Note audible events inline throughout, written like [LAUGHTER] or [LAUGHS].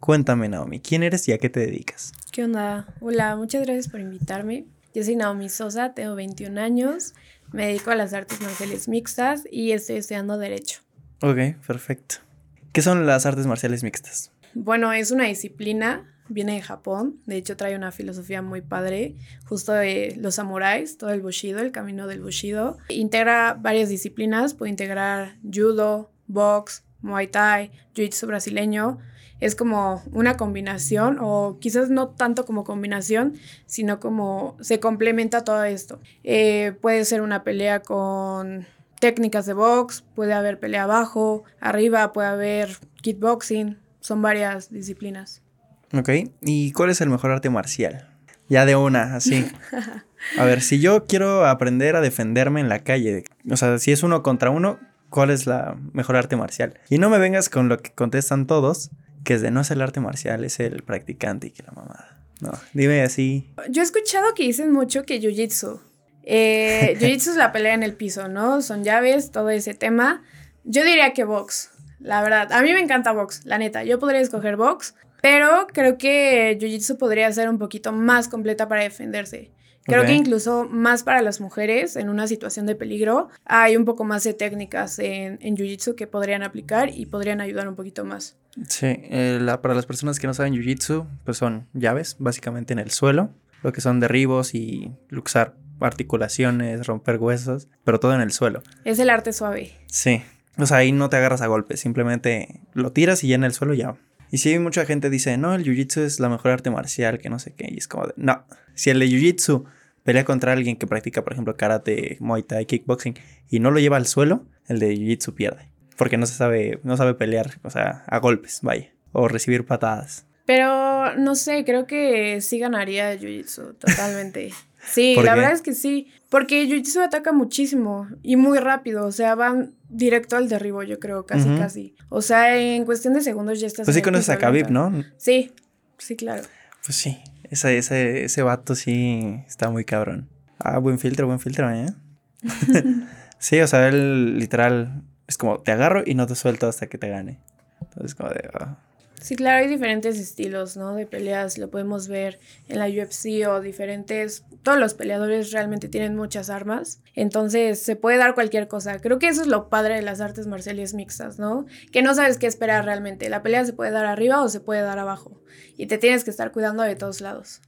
Cuéntame, Naomi, ¿quién eres y a qué te dedicas? ¿Qué onda? Hola, muchas gracias por invitarme. Yo soy Naomi Sosa, tengo 21 años, me dedico a las artes marciales mixtas y estoy estudiando Derecho. Ok, perfecto. ¿Qué son las artes marciales mixtas? Bueno, es una disciplina, viene de Japón, de hecho trae una filosofía muy padre, justo de los samuráis, todo el bushido, el camino del bushido. Integra varias disciplinas, puede integrar judo, box, muay thai, jiu-jitsu brasileño. Es como una combinación, o quizás no tanto como combinación, sino como se complementa todo esto. Eh, puede ser una pelea con técnicas de box, puede haber pelea abajo, arriba puede haber kickboxing, son varias disciplinas. Ok, ¿y cuál es el mejor arte marcial? Ya de una, así. A ver, si yo quiero aprender a defenderme en la calle, o sea, si es uno contra uno, ¿cuál es la mejor arte marcial? Y no me vengas con lo que contestan todos, que es de no es el arte marcial, es el practicante y que la mamada. No, dime así. Yo he escuchado que dicen mucho que Jiu-Jitsu. Eh, [LAUGHS] jiu-Jitsu es la pelea en el piso, ¿no? Son llaves, todo ese tema. Yo diría que box, la verdad. A mí me encanta box, la neta. Yo podría escoger box, pero creo que Jiu-Jitsu podría ser un poquito más completa para defenderse. Creo que incluso más para las mujeres en una situación de peligro hay un poco más de técnicas en, en Jiu-Jitsu que podrían aplicar y podrían ayudar un poquito más. Sí, eh, para las personas que no saben Jiu-Jitsu, pues son llaves básicamente en el suelo, lo que son derribos y luxar articulaciones, romper huesos, pero todo en el suelo. Es el arte suave. Sí, o sea, ahí no te agarras a golpes, simplemente lo tiras y ya en el suelo ya y si mucha gente dice, no, el jiu-jitsu es la mejor arte marcial, que no sé qué. Y es como, de, no, si el de jiu-jitsu pelea contra alguien que practica, por ejemplo, karate, muay thai, kickboxing, y no lo lleva al suelo, el de jiu-jitsu pierde. Porque no se sabe, no sabe pelear, o sea, a golpes, vaya. O recibir patadas. Pero no sé, creo que sí ganaría Jiu-Jitsu, totalmente. [LAUGHS] Sí, la verdad es que sí. Porque Jiu-Jitsu ataca muchísimo y muy rápido. O sea, van directo al derribo, yo creo, casi, casi. O sea, en cuestión de segundos ya estás. Pues sí conoces a Khabib, ¿no? Sí, sí, claro. Pues sí, ese, ese, ese vato sí está muy cabrón. Ah, buen filtro, buen filtro, ¿eh? [LAUGHS] sí, o sea, él literal es como te agarro y no te suelto hasta que te gane. Entonces, como de. Ah. Sí, claro, hay diferentes estilos, ¿no? De peleas, lo podemos ver en la UFC o diferentes, todos los peleadores realmente tienen muchas armas, entonces se puede dar cualquier cosa. Creo que eso es lo padre de las artes marciales mixtas, ¿no? Que no sabes qué esperar realmente. La pelea se puede dar arriba o se puede dar abajo y te tienes que estar cuidando de todos lados.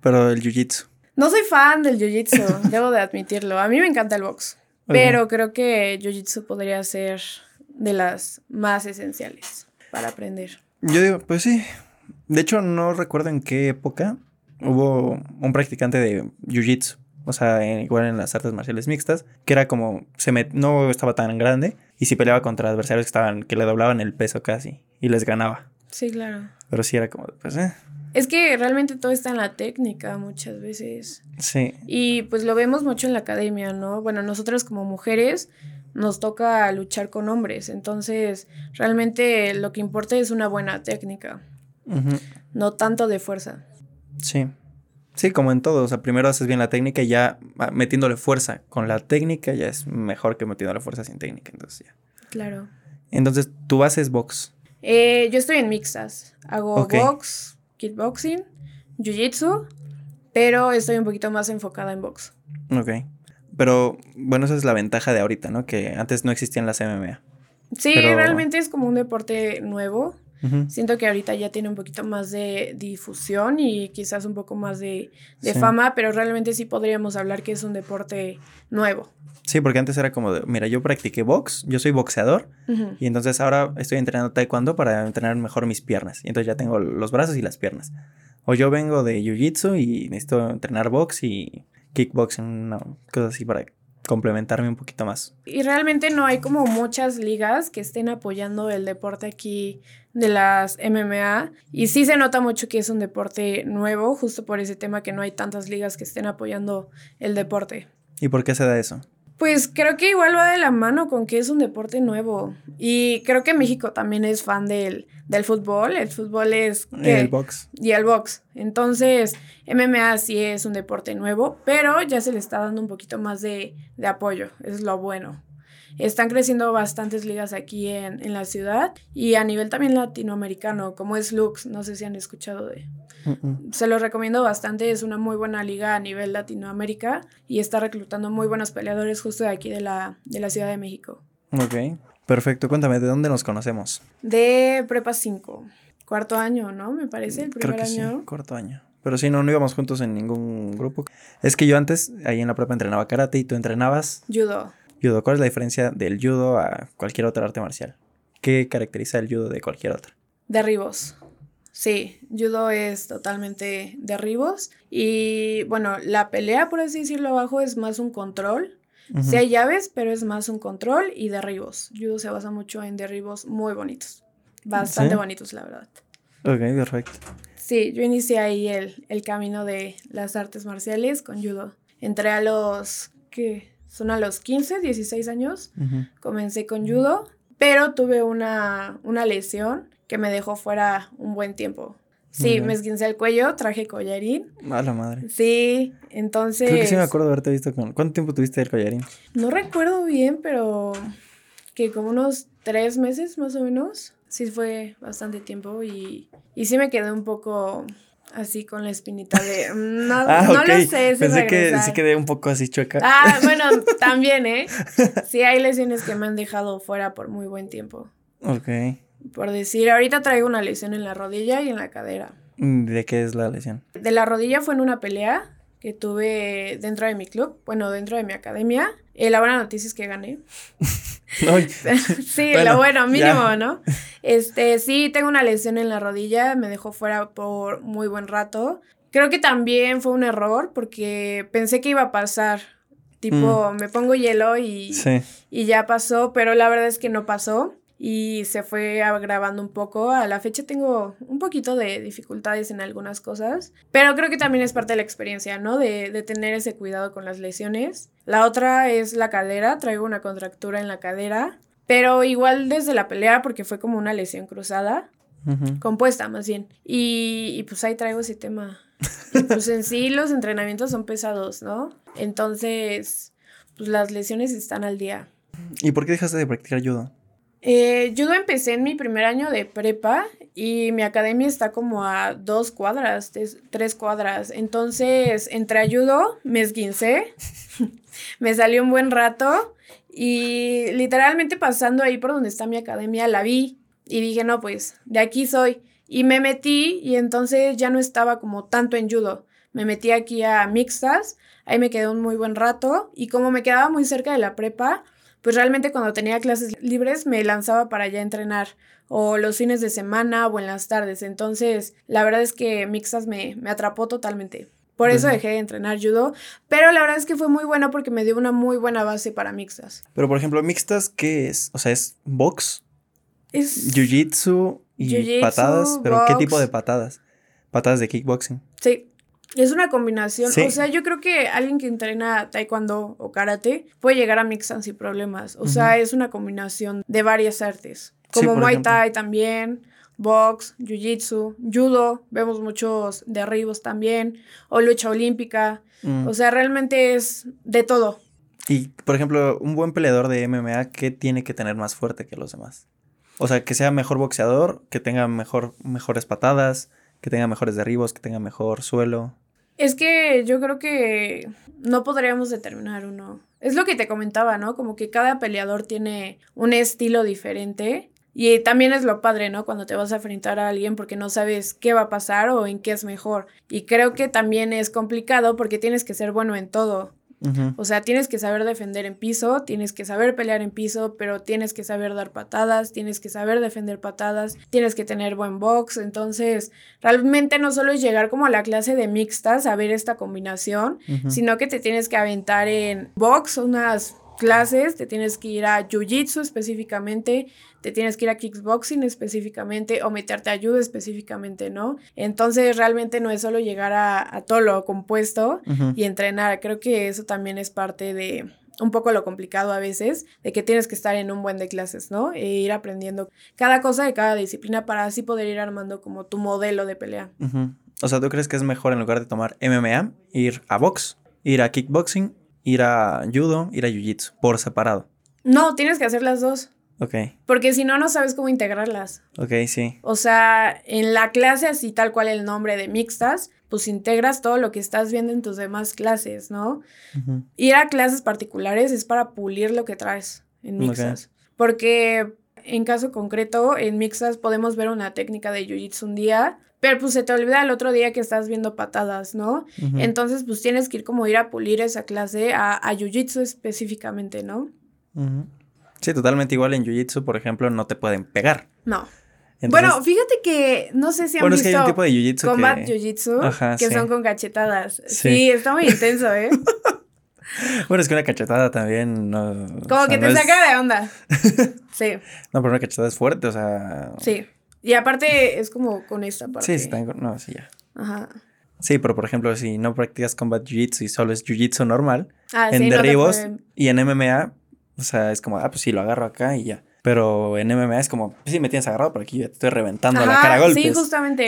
Pero el jiu-jitsu. No soy fan del jiu-jitsu, [LAUGHS] debo de admitirlo. A mí me encanta el box, pero creo que jiu-jitsu podría ser de las más esenciales para aprender. Yo digo, pues sí. De hecho, no recuerdo en qué época hubo un practicante de Jiu-Jitsu. O sea, igual en las artes marciales mixtas, que era como, se no estaba tan grande y si peleaba contra adversarios que estaban, que le doblaban el peso casi y les ganaba. Sí, claro. Pero sí era como, pues, eh. Es que realmente todo está en la técnica muchas veces. Sí. Y pues lo vemos mucho en la academia, ¿no? Bueno, nosotras como mujeres nos toca luchar con hombres. Entonces, realmente lo que importa es una buena técnica, no tanto de fuerza. Sí. Sí, como en todo, o sea, primero haces bien la técnica y ya ah, metiéndole fuerza con la técnica ya es mejor que metiéndole fuerza sin técnica, entonces ya. Claro. Entonces, ¿tú haces box? Eh, yo estoy en mixtas. Hago box, kickboxing, jiu-jitsu, pero estoy un poquito más enfocada en box. Ok. Pero bueno, esa es la ventaja de ahorita, ¿no? Que antes no existían las MMA. Sí, realmente es como un deporte nuevo. Siento que ahorita ya tiene un poquito más de difusión y quizás un poco más de, fama, pero realmente sí podríamos hablar que es un deporte nuevo. Sí, porque antes era como, de, mira, yo practiqué box, yo soy boxeador y entonces ahora estoy entrenando taekwondo para entrenar mejor mis piernas. Y entonces ya tengo los brazos y las piernas. O yo vengo de jiu-jitsu y necesito entrenar box y kickboxing, no, cosas así para complementarme un poquito más. Y realmente no hay como muchas ligas que estén apoyando el deporte aquí de las MMA y sí se nota mucho que es un deporte nuevo, justo por ese tema que no hay tantas ligas que estén apoyando el deporte. ¿Y por qué se da eso? Pues creo que igual va de la mano con que es un deporte nuevo. Y creo que México también es fan del, del fútbol. El fútbol es... Y el box. Y el box. Entonces, MMA sí es un deporte nuevo, pero ya se le está dando un poquito más de, de apoyo. Es lo bueno. Están creciendo bastantes ligas aquí en, en la ciudad y a nivel también latinoamericano, como es Lux, no sé si han escuchado de... Se lo recomiendo bastante, es una muy buena liga a nivel Latinoamérica y está reclutando muy buenos peleadores justo de aquí de la, de la Ciudad de México. Ok, perfecto. Cuéntame, ¿de dónde nos conocemos? De Prepa 5, cuarto año, ¿no? Me parece, el primer Creo que año. sí, cuarto año. Pero sí, no, no íbamos juntos en ningún grupo. Es que yo antes, ahí en la prepa entrenaba karate y tú entrenabas Judo. Judo. ¿Cuál es la diferencia del judo a cualquier otra arte marcial? ¿Qué caracteriza el judo de cualquier otra? Derribos. Sí, judo es totalmente derribos. Y bueno, la pelea, por así decirlo, abajo es más un control. Ujú. Sí hay llaves, pero es más un control y derribos. Judo se basa mucho en derribos muy bonitos. Bastante ¿Sí? bonitos, la verdad. Ok, perfecto. Sí, yo inicié ahí el, el camino de las artes marciales con judo. Entré a los, ¿qué? Son a los 15, 16 años. Comencé con judo, pero tuve una, una lesión que me dejó fuera un buen tiempo. Sí, me esguincé el cuello, traje collarín. A la madre. Sí, entonces... Creo que sí me acuerdo de haberte visto con... ¿Cuánto tiempo tuviste el collarín? No recuerdo bien, pero que como unos tres meses más o menos. Sí fue bastante tiempo y, y sí me quedé un poco así con la espinita de... [LAUGHS] No, Ah, no lo sé. si Pensé que sí quedé un poco así chueca. Ah, bueno, [LAUGHS] también, ¿eh? Sí hay lesiones que me han dejado fuera por muy buen tiempo. Ok. Por decir, ahorita traigo una lesión en la rodilla y en la cadera. ¿De qué es la lesión? De la rodilla fue en una pelea que tuve dentro de mi club, bueno, dentro de mi academia. Eh, la buena noticia es que gané. [LAUGHS] [LAUGHS] Sí, Bueno, lo bueno, mínimo, ya. ¿no? Este, sí, tengo una lesión en la rodilla, me dejó fuera por muy buen rato. Creo que también fue un error porque pensé que iba a pasar. Tipo, me pongo hielo y, Mm. sí. y ya pasó, pero la verdad es que no pasó y se fue agravando un poco. A la fecha tengo un poquito de dificultades en algunas cosas, pero creo que también es parte de la experiencia, ¿no? De, de tener ese cuidado con las lesiones. La otra es la cadera, traigo una contractura en la cadera, pero igual desde la pelea porque fue como una lesión cruzada, compuesta más bien. Y, y pues ahí traigo ese tema. Y pues en sí los entrenamientos son pesados, ¿no? Entonces, pues las lesiones están al día. ¿Y por qué dejaste de practicar judo? Eh, judo empecé en mi primer año de prepa y mi academia está como a dos cuadras, tres, cuadras. Entonces entré a judo, me esguincé, [LAUGHS] me salió un buen rato y literalmente pasando ahí por donde está mi academia la vi y dije, no, pues de aquí soy. Y me metí y entonces ya no estaba como tanto en judo. Me metí aquí a mixtas, ahí me quedé un muy buen rato y como me quedaba muy cerca de la prepa, pues realmente cuando tenía clases libres me lanzaba para allá a entrenar o los fines de semana o en las tardes. Entonces, la verdad es que mixtas me, me atrapó totalmente. Por eso dejé de entrenar judo, pero la verdad es que fue muy bueno porque me dio una muy buena base para mixtas. Pero, por ejemplo, mixtas, ¿qué es? O sea, ¿es box, Es... jiu-jitsu y patadas? ¿Pero qué tipo de patadas? Patadas de kickboxing. Sí, es una combinación. Sí. O sea, yo creo que alguien que entrena taekwondo o karate puede llegar a mixtas sin problemas. O sea, es una combinación de varias artes. Como Muay ejemplo. Thai también, box, jiu-jitsu, judo, vemos muchos derribos también, o lucha olímpica. Mm. O sea, realmente es de todo. Y, por ejemplo, un buen peleador de MMA, ¿qué tiene que tener más fuerte que los demás? O sea, que sea mejor boxeador, que tenga mejor, mejores patadas, que tenga mejores derribos, que tenga mejor suelo. Es que yo creo que no podríamos determinar uno. Es lo que te comentaba, ¿no? Como que cada peleador tiene un estilo diferente. Y también es lo padre, ¿no? Cuando te vas a enfrentar a alguien porque no sabes qué va a pasar o en qué es mejor. Y creo que también es complicado porque tienes que ser bueno en todo. O sea, tienes que saber defender en piso, tienes que saber pelear en piso, pero tienes que saber dar patadas, tienes que saber defender patadas, tienes que tener buen box. Entonces, realmente no solo es llegar como a la clase de mixtas a ver esta combinación, sino que te tienes que aventar en box unas clases, te tienes que ir a jiu-jitsu específicamente, te tienes que ir a kickboxing específicamente o meterte a judo específicamente, ¿no? Entonces realmente no es solo llegar a, a todo lo compuesto y entrenar, creo que eso también es parte de un poco lo complicado a veces, de que tienes que estar en un buen de clases, ¿no? E ir aprendiendo cada cosa de cada disciplina para así poder ir armando como tu modelo de pelea. Ujú. O sea, ¿tú crees que es mejor en lugar de tomar MMA, ir a box, ir a kickboxing, ir a judo, ir a jiu-jitsu, por separado? No, tienes que hacer las dos. Ok, Porque si no, no sabes cómo integrarlas. ok, sí. O sea, en la clase, así tal cual el nombre de mixtas, pues integras todo lo que estás viendo en tus demás clases, ¿no? Ir a clases particulares es para pulir lo que traes en mixtas. Porque en caso concreto, en mixtas podemos ver una técnica de jiu-jitsu un día, pero pues se te olvida el otro día que estás viendo patadas, ¿no? Entonces, pues tienes que ir como ir a pulir esa clase a, a jiu-jitsu específicamente, ¿no? Sí, totalmente igual en Jiu-Jitsu, por ejemplo, no te pueden pegar. No. Entonces- bueno, fíjate que no sé si han bueno, es que visto hay un tipo de Jiu-Jitsu Combat que... Jiu-Jitsu Ajá, que sí. son con cachetadas. Sí. Sí. está muy intenso, ¿eh? [LAUGHS] Bueno, es que una cachetada también no... Como o sea, que no te es- saca de onda. [LAUGHS] Sí, No, pero una cachetada es fuerte, o sea... sí. Y aparte es como con esta parte. Sí, sí, está- no, sí, ya. Ajá. Sí, pero por ejemplo, si no practicas Combat Jiu-Jitsu y solo es Jiu-Jitsu normal, Ah, en sí, derribos y en MMA, o sea, es como, ah, pues sí, lo agarro acá y ya. Pero en MMA es como, sí, me tienes agarrado, pero aquí yo te estoy reventando la Ajá, cara a golpes. Sí, justamente.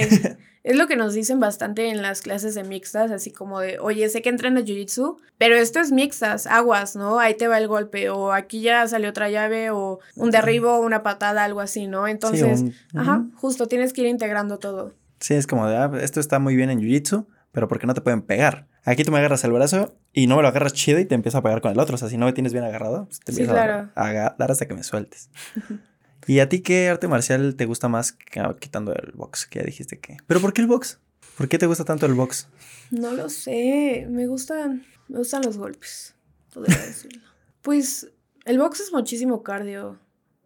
[LAUGHS] es lo que nos dicen bastante en las clases de mixtas, así como de, oye, sé que entrenas jiu-jitsu, pero esto es mixtas, aguas, ¿no? Ahí te va el golpe, o aquí ya salió otra llave, o un derribo, una patada, algo así, ¿no? Entonces, un- ajá, justo tienes que ir integrando todo. Sí, es como de, ah, esto está muy bien en Jiu-Jitsu, pero porque no te pueden pegar. Aquí tú me agarras el brazo y no me lo agarras chido y te empiezo a pegar con el otro. O sea, si no me tienes bien agarrado, pues te empiezo a- claro. a, aga- dar hasta que me sueltes. [LAUGHS] ¿Y a ti qué arte marcial te gusta más que- ah, quitando el box? Que ya dijiste que. ¿Pero por qué el box? ¿Por qué te gusta tanto el box? No lo sé, me gustan, me gustan los golpes, podría [LAUGHS] decirlo. Pues el box es muchísimo cardio,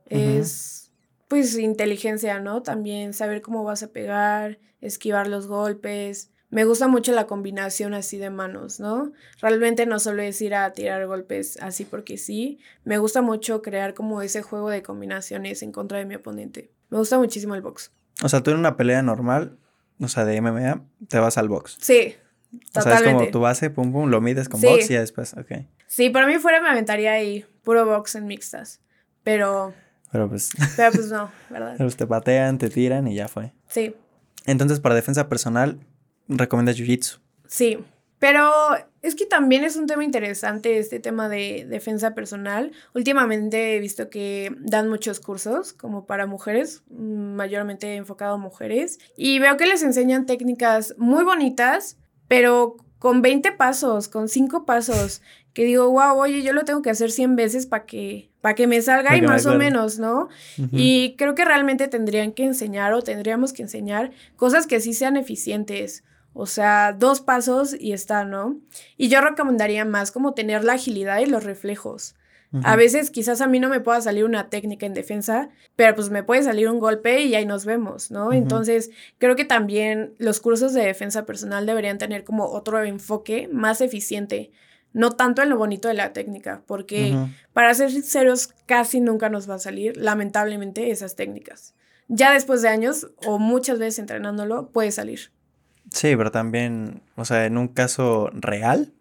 es pues inteligencia, ¿no? También saber cómo vas a pegar, esquivar los golpes. Me gusta mucho la combinación así de manos, ¿no? Realmente no solo es ir a tirar golpes así porque sí. Me gusta mucho crear como ese juego de combinaciones en contra de mi oponente. Me gusta muchísimo el box. O sea, tú en una pelea normal, o sea, de MMA, te vas al box. Sí, O sea, es como tu base, pum, pum, lo mides con Sí. box y ya después, ok. Sí, para mí fuera me aventaría ahí puro box en mixtas. Pero, Pero pues, [LAUGHS] pero pues no, ¿verdad? pues te patean, te tiran y ya fue. Sí, Entonces, para defensa personal, recomiendas Jiu-Jitsu. sí. Pero es que también es un tema interesante este tema de defensa personal. Últimamente he visto que dan muchos cursos como para mujeres, mm, mayormente enfocado a mujeres. Y veo que les enseñan técnicas muy bonitas, pero con 20 pasos, con 5 pasos. Que digo, wow, oye, yo lo tengo que hacer 100 veces para que, para que me salga Pa' y más o menos, ¿no? Ujú. Y creo que realmente tendrían que enseñar o tendríamos que enseñar cosas que sí sean eficientes. O sea, dos pasos y está, ¿no? Y yo recomendaría más como tener la agilidad y los reflejos. A veces quizás a mí no me pueda salir una técnica en defensa, pero pues me puede salir un golpe y ahí nos vemos, ¿no? Entonces, creo que también los cursos de defensa personal deberían tener como otro enfoque más eficiente, no tanto en lo bonito de la técnica, porque para ser sinceros, casi nunca nos va a salir, lamentablemente, esas técnicas. Ya después de años o muchas veces entrenándolo, puede salir. Sí, pero también, o sea, en un caso real,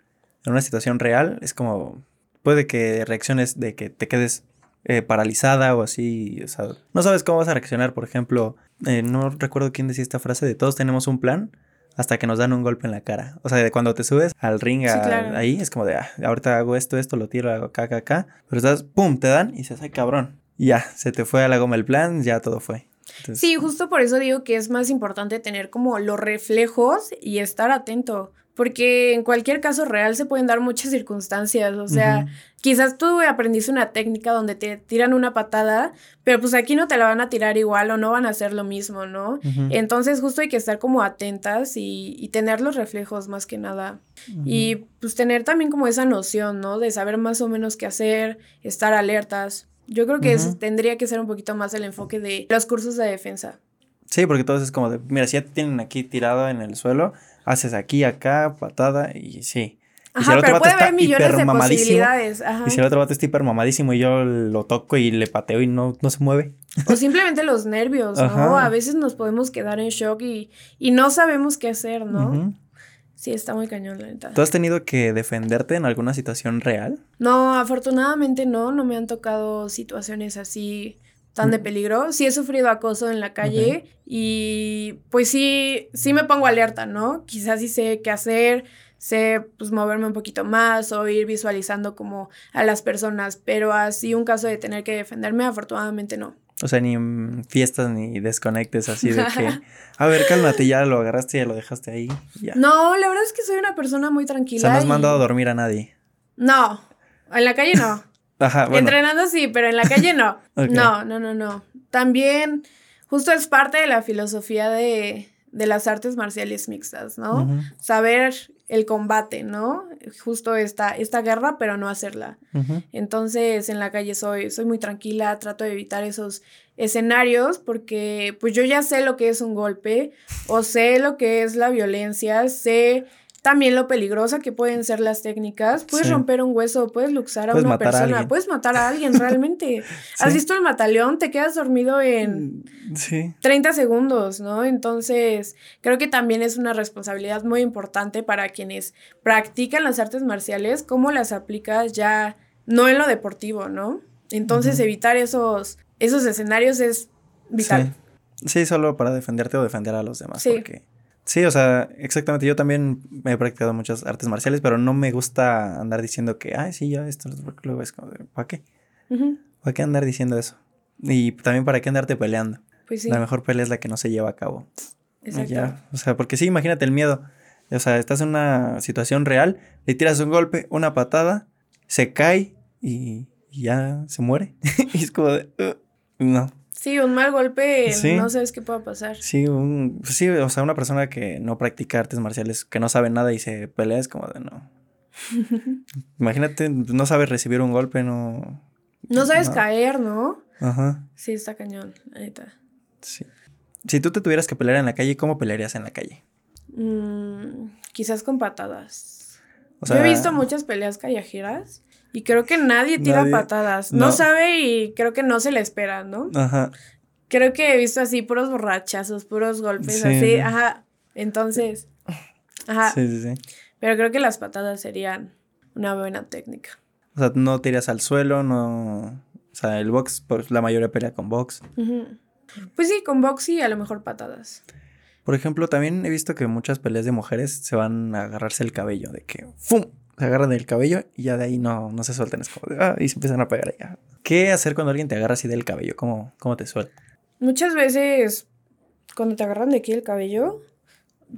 en una situación real, es como, puede que reacciones de que te quedes eh, paralizada o así, o sea, no sabes cómo vas a reaccionar, por ejemplo, eh, no recuerdo quién decía esta frase de todos tenemos un plan hasta que nos dan un golpe en la cara. O sea, de cuando te subes al ring Sí, a- claro. ahí, es como de, ah, ahorita hago esto, esto, lo tiro, hago acá, acá, acá, pero estás, pum, te dan y dices, ay, cabrón. Y ya, se te fue a la goma el plan, ya todo fue. Entonces, Sí, justo por eso digo que es más importante tener como los reflejos y estar atento, porque en cualquier caso real se pueden dar muchas circunstancias, o sea, quizás tú aprendiste una técnica donde te tiran una patada, pero pues aquí no te la van a tirar igual o no van a hacer lo mismo, ¿no? Entonces justo hay que estar como atentas y, y tener los reflejos más que nada. Y pues tener también como esa noción, ¿no? De saber más o menos qué hacer, estar alertas. Yo creo que tendría que ser un poquito más el enfoque de los cursos de defensa. Sí, porque todos es como de, mira, si ya te tienen aquí tirado en el suelo, haces aquí, acá, patada y sí. Y si Ajá, el otro pero puede haber millones de posibilidades. Ajá. Y si el otro vato está hiper mamadísimo y yo lo toco y le pateo y no, no se mueve. O simplemente los nervios, ¿no? Ajá. A veces nos podemos quedar en shock y, y no sabemos qué hacer, ¿no? Ujú. Sí, está muy cañón, la neta. ¿Tú has tenido que defenderte en alguna situación real? No, afortunadamente no, no me han tocado situaciones así tan de Mm. peligro. Sí he sufrido acoso en la calle y pues sí, sí me pongo alerta, ¿no? Quizás sí sé qué hacer, sé pues moverme un poquito más o ir visualizando como a las personas, pero así un caso de tener que defenderme, afortunadamente no. O sea, ni en fiestas ni desconectes así de que, [LAUGHS] a ver, cálmate, ya lo agarraste, ya lo dejaste ahí. Ya. No, la verdad es que soy una persona muy tranquila. O sea, no has mandado a dormir a nadie. No, en la calle no. [LAUGHS] Ajá, bueno. Entrenando sí, pero en la calle no. [LAUGHS] No, no, no, no. También, justo es parte de la filosofía de, de las artes marciales mixtas, ¿no? Saber el combate, ¿no? Justo esta, esta guerra, pero no hacerla. Entonces, en la calle soy, soy muy tranquila, trato de evitar esos escenarios porque pues yo ya sé lo que es un golpe o sé lo que es la violencia, sé también lo peligrosa que pueden ser las técnicas. Puedes Sí. romper un hueso, puedes luxar a Puedes una a persona, puedes matar a alguien realmente. [LAUGHS] ¿Has visto el mataleón? Te quedas dormido en Sí. 30 segundos, ¿no? Entonces, creo que también es una responsabilidad muy importante para quienes practican las artes marciales, cómo las aplicas ya no en lo deportivo, ¿no? Entonces, evitar esos, esos escenarios es vital. Sí. Solo para defenderte o defender a los demás. Sí. Porque... Sí, o sea, exactamente. Yo también me he practicado muchas artes marciales, pero no me gusta andar diciendo que, ay, sí, yo esto, porque luego es como, ¿para qué? Ujú, ¿Para qué andar diciendo eso? Y también para qué andarte peleando. Pues sí, La mejor pelea es la que no se lleva a cabo. Exacto. ya, o sea, porque sí, imagínate el miedo. O sea, estás en una situación real, le tiras un golpe, una patada, se cae y, y ya se muere. [LAUGHS] y es como de, "Uh, no. Sí, un mal golpe, Sí. no sabes qué pueda pasar. Sí, un, sí, o sea, una persona que no practica artes marciales, que no sabe nada y se pelea, es como de no. [LAUGHS] Imagínate, no sabes recibir un golpe, no. No sabes No. caer, ¿no? Ajá, Sí, está cañón, neta. sí. Si tú te tuvieras que pelear en la calle, ¿cómo pelearías en la calle? Mm, quizás con patadas. O Yo he visto muchas peleas callejeras y creo que nadie tira Nadie- patadas. No. no. sabe y creo que no se le espera, ¿no? Ajá, Creo que he visto así puros borrachazos, puros golpes Sí, así, sí. ajá. Entonces, ajá. sí, sí, sí. Pero creo que las patadas serían una buena técnica. O sea, no tiras al suelo, no. O sea, el box, pues la mayoría pelea con box. Pues sí, con box y a lo mejor patadas. Por ejemplo, también he visto que muchas peleas de mujeres se van a agarrarse el cabello, de que ¡fum! Se agarran del cabello y ya de ahí no, no se sueltan. Es como ah, y se empiezan a pegar allá. ¿Qué hacer cuando alguien te agarra así del cabello? ¿Cómo, cómo te suelta? Muchas veces, cuando te agarran de aquí el cabello,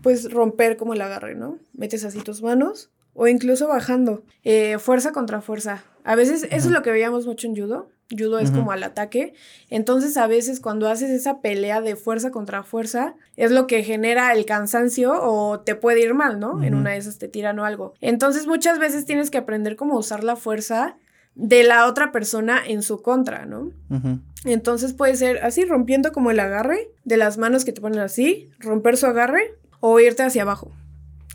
pues romper como el agarre, ¿no? Metes así tus manos o incluso bajando. Eh, fuerza contra fuerza. A veces, eso es lo que veíamos mucho en judo. Judo es como al ataque. Entonces, a veces cuando haces esa pelea de fuerza contra fuerza, es lo que genera el cansancio o te puede ir mal, ¿no? En una de esas te tiran o algo. Entonces, muchas veces tienes que aprender cómo usar la fuerza de la otra persona en su contra, ¿no? Entonces puede ser así, rompiendo como el agarre de las manos que te ponen así, romper su agarre o irte hacia abajo.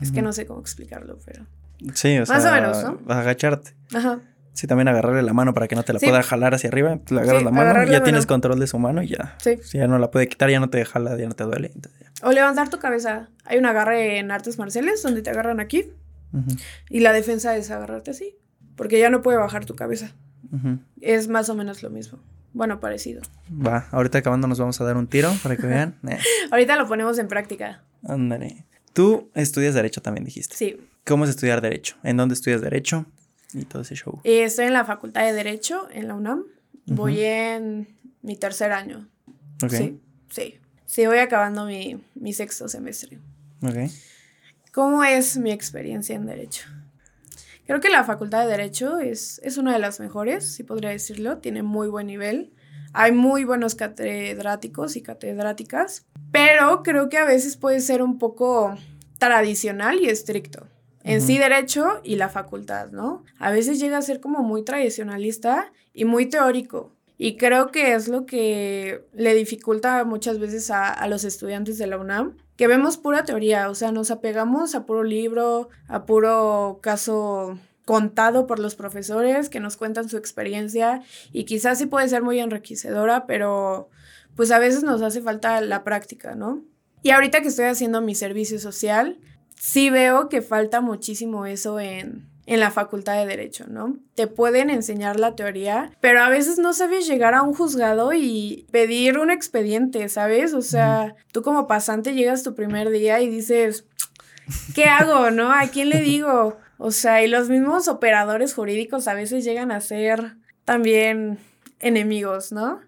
Es que no sé cómo explicarlo, pero. Sí, o sea, Más o menos, ¿no? agacharte. Ajá. Sí, también agarrarle la mano para que no te la Sí. pueda jalar hacia arriba. Tú le agarras Sí, la mano y ya tienes control de su mano y ya. Sí. Si ya no la puede quitar, ya no te jala, ya no te duele. O levantar tu cabeza. Hay un agarre en artes marciales donde te agarran aquí y la defensa es agarrarte así, porque ya no puede bajar tu cabeza. Es más o menos lo mismo. Bueno, parecido. Va, ahorita acabando nos vamos a dar un tiro para que vean. Eh, [LAUGHS] Ahorita lo ponemos en práctica. ándale. Tú estudias Derecho también, dijiste. Sí. ¿Cómo es estudiar Derecho? ¿En dónde estudias Derecho? Y todo ese show. Eh, Estoy en la Facultad de Derecho en la UNAM. Voy en mi tercer año. Ok. Sí, sí. Sí, voy acabando mi, mi sexto semestre. Ok. ¿Cómo es mi experiencia en Derecho? Creo que la Facultad de Derecho es, es una de las mejores, si podría decirlo. Tiene muy buen nivel. Hay muy buenos catedráticos y catedráticas, pero creo que a veces puede ser un poco tradicional y estricto. En sí, derecho y la facultad, ¿no? A veces llega a ser como muy tradicionalista y muy teórico. Y creo que es lo que le dificulta muchas veces a, a los estudiantes de la UNAM, que vemos pura teoría, o sea, nos apegamos a puro libro, a puro caso contado por los profesores que nos cuentan su experiencia y quizás sí puede ser muy enriquecedora, pero pues a veces nos hace falta la práctica, ¿no? Y ahorita que estoy haciendo mi servicio social, sí veo que falta muchísimo eso en, en la facultad de derecho, ¿no? Te pueden enseñar la teoría, pero a veces no sabes llegar a un juzgado y pedir un expediente, ¿sabes? O sea, tú como pasante llegas tu primer día y dices, ¿qué hago, no? ¿A quién le digo? O sea, y los mismos operadores jurídicos a veces llegan a ser también enemigos, ¿no?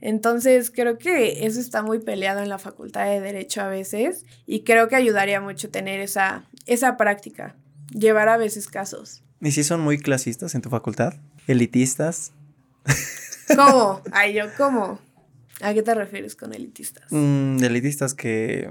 Entonces, creo que eso está muy peleado en la Facultad de Derecho a veces y creo que ayudaría mucho tener esa, esa práctica, llevar a veces casos. ¿Y si son muy clasistas en tu facultad? ¿Elitistas? [LAUGHS] ¿Cómo? Ay, yo, ¿cómo? ¿A qué te refieres con elitistas? Mm, elitistas que,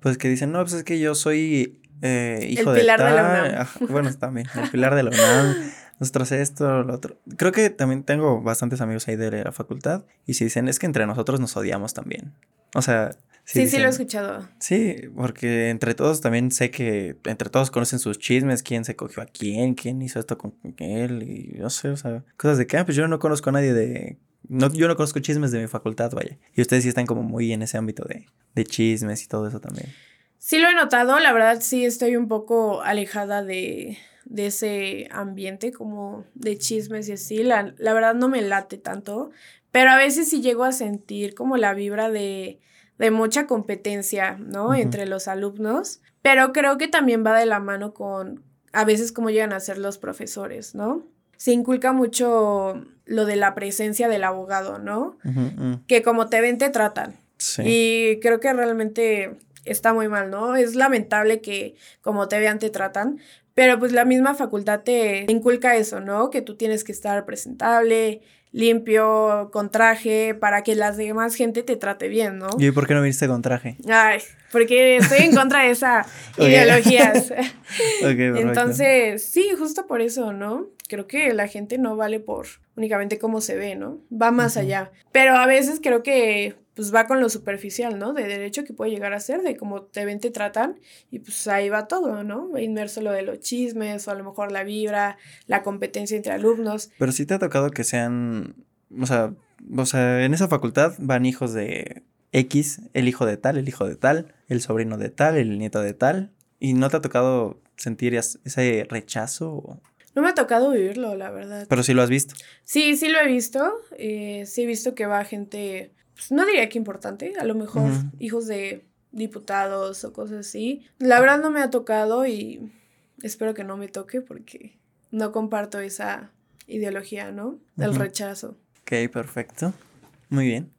pues que dicen, no, pues es que yo soy eh, hijo el pilar de, la UNAM. bueno, también, el pilar de la UNAM. [LAUGHS] Nosotros esto, lo otro. Creo que también tengo bastantes amigos ahí de la facultad y si dicen es que entre nosotros nos odiamos también. O sea, Sí, sí, lo he escuchado. Sí, porque entre todos también sé que entre todos conocen sus chismes, quién se cogió a quién, quién hizo esto con él, y no sé, o sea, cosas de que, ah, pues yo no conozco a nadie de... No, yo no conozco chismes de mi facultad, vaya. Y ustedes sí están como muy en ese ámbito de, de chismes y todo eso también. Sí lo he notado, la verdad sí estoy un poco alejada de, de ese ambiente como de chismes y así. La, la verdad no me late tanto, pero a veces sí llego a sentir como la vibra de de mucha competencia, ¿no? Entre los alumnos, pero creo que también va de la mano con a veces cómo llegan a ser los profesores, ¿no? Se inculca mucho lo de la presencia del abogado, ¿no? Que como te ven, te tratan. Sí. Y creo que realmente está muy mal, ¿no? Es lamentable que como te vean, te tratan, pero pues la misma facultad te inculca eso, ¿no? Que tú tienes que estar presentable, limpio, con traje, para que las demás gente te trate bien, ¿no? ¿Y por qué no viniste con traje? Ay, porque estoy en contra de esa [LAUGHS] ideologías. [LAUGHS] Entonces, sí, justo por eso, ¿no? Creo que la gente no vale por únicamente cómo se ve, ¿no? Va más allá. Pero a veces creo que pues va con lo superficial, ¿no? De derecho que puede llegar a ser, de cómo te ven, te tratan, y pues ahí va todo, ¿no? Va inmerso lo de los chismes, o a lo mejor la vibra, la competencia entre alumnos. Pero sí te ha tocado que sean, o sea, o sea, en esa facultad van hijos de X, el hijo de tal, el hijo de tal, el sobrino de tal, el nieto de tal, y no te ha tocado sentir ese rechazo. No me ha tocado vivirlo, la verdad. Pero sí lo has visto. Sí, sí lo he visto. Eh, sí he visto que va gente pues, no diría que importante, a lo mejor hijos de diputados o cosas así. La verdad no me ha tocado y espero que no me toque porque no comparto esa ideología, ¿no? Del rechazo. Ok, perfecto. Muy bien.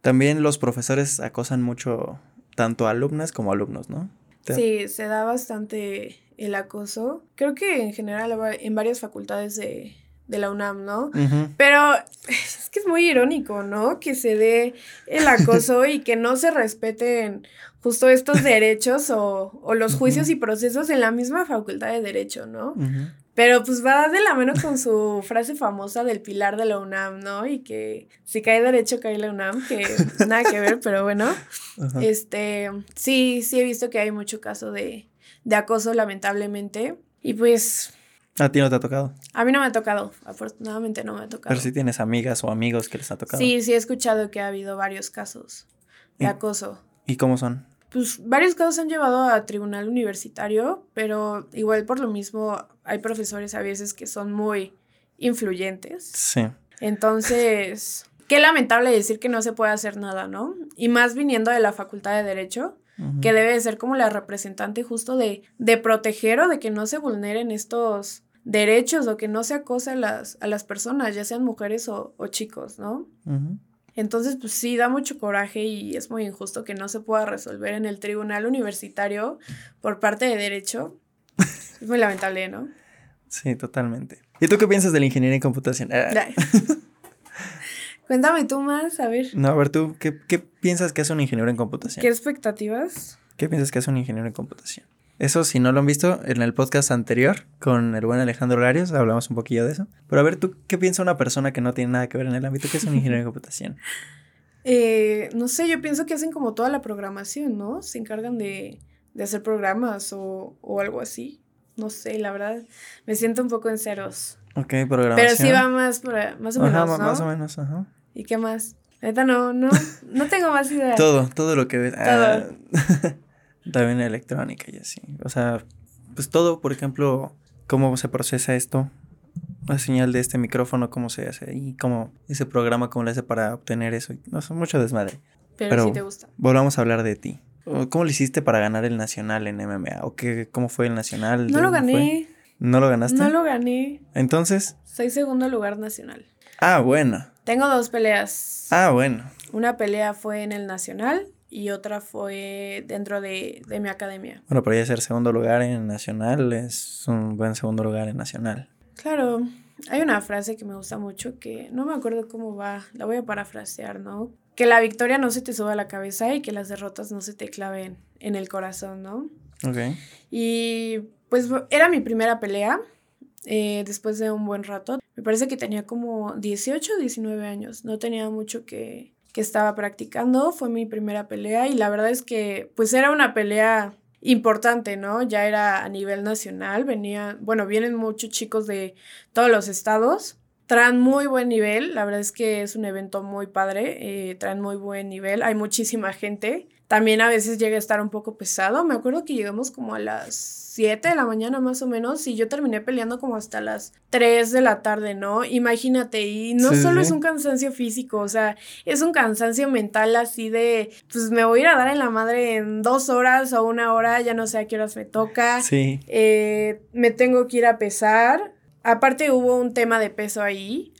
También los profesores acosan mucho tanto a alumnas como alumnos, ¿no? Sí, se da bastante el acoso. Creo que en general en varias facultades de, de la UNAM, ¿no? Pero [LAUGHS] es que es muy irónico, ¿no? Que se dé el acoso y que no se respeten justo estos derechos o, los juicios y procesos en la misma facultad de derecho, ¿no? Pero pues va de la mano con su frase famosa del pilar de la UNAM, ¿no? Y que si cae derecho, cae la UNAM, que nada que ver, pero bueno. Este, sí, sí he visto que hay mucho caso de, de acoso, lamentablemente. Y pues ¿A ti no te ha tocado? A mí no me ha tocado, afortunadamente no me ha tocado. Pero si tienes amigas o amigos que les ha tocado. Sí, sí he escuchado que ha habido varios casos de acoso. ¿Y cómo son? Pues varios casos han llevado a tribunal universitario, pero igual por lo mismo hay profesores a veces que son muy influyentes. Sí. Entonces, qué lamentable decir que no se puede hacer nada, ¿no? Y más viniendo de la Facultad de Derecho, que debe ser como la representante justo de, de proteger o de que no se vulneren estos derechos o que no se acose a las, a las personas, ya sean mujeres o, chicos, ¿no? Entonces, pues sí, da mucho coraje y es muy injusto que no se pueda resolver en el tribunal universitario por parte de derecho. es muy lamentable, ¿no? Sí, totalmente. ¿Y tú qué piensas de la ingeniería en computación? Ah. [LAUGHS] Cuéntame tú más, a ver. No, a ver, tú, ¿qué, ¿qué piensas que hace un ingeniero en computación? ¿Qué expectativas? ¿Qué piensas que hace un ingeniero en computación? Eso, si no lo han visto, en el podcast anterior con el buen Alejandro Larios hablamos un poquillo de eso. Pero a ver, ¿tú qué piensa una persona que no tiene nada que ver en el ámbito? que es un ingeniero de computación? [LAUGHS] Eh, no sé, yo pienso que hacen como toda la programación, ¿no? Se encargan de, hacer programas o, algo así. No sé, la verdad, me siento un poco en ceros. Ok, programación. Pero sí va más, más o menos, ajá, Más o menos, ajá. ¿Y qué más? Neta, no, no, no tengo más [LAUGHS] idea. todo, todo lo que ves. Todo. [LAUGHS] También electrónica y así. O sea, pues todo, por ejemplo, cómo se procesa esto, la señal de este micrófono, cómo se hace y cómo ese programa, cómo le hace para obtener eso. No, mucho desmadre. Pero, sí te gusta. Volvamos a hablar de ti. ¿Cómo lo hiciste para ganar el nacional en MMA? ¿O qué, cómo fue el nacional? No lo gané. ¿No lo ganaste? No lo gané. Entonces. Soy segundo lugar nacional. Ah, bueno. Tengo dos peleas. Ah, bueno. Una pelea fue en el nacional y otra fue dentro de, de mi academia. Bueno, pero ya ser segundo lugar en nacional es un buen segundo lugar en nacional. Claro. Hay una frase que me gusta mucho que no me acuerdo cómo va, la voy a parafrasear, ¿no? Que la victoria no se te suba a la cabeza y que las derrotas no se te claven en el corazón, ¿no? Ok. Y pues era mi primera pelea eh, después de un buen rato. Me parece que tenía como 18 o 19 años, no tenía mucho que, que estaba practicando, fue mi primera pelea y la verdad es que pues era una pelea importante, ¿no? Ya era a nivel nacional, venía, bueno, vienen muchos chicos de todos los estados, traen muy buen nivel, la verdad es que es un evento muy padre, eh, traen muy buen nivel, hay muchísima gente, también a veces llega a estar un poco pesado, me acuerdo que llegamos como a las 7 de la mañana más o menos y yo terminé peleando como hasta las 3 de la tarde, ¿no? Imagínate, y no solo es un cansancio físico, o sea, es un cansancio mental así de, pues me voy a ir a dar en la madre en dos horas o una hora, ya no sé a qué horas me toca. Sí. Eh, me tengo que ir a pesar. Aparte hubo un tema de peso ahí.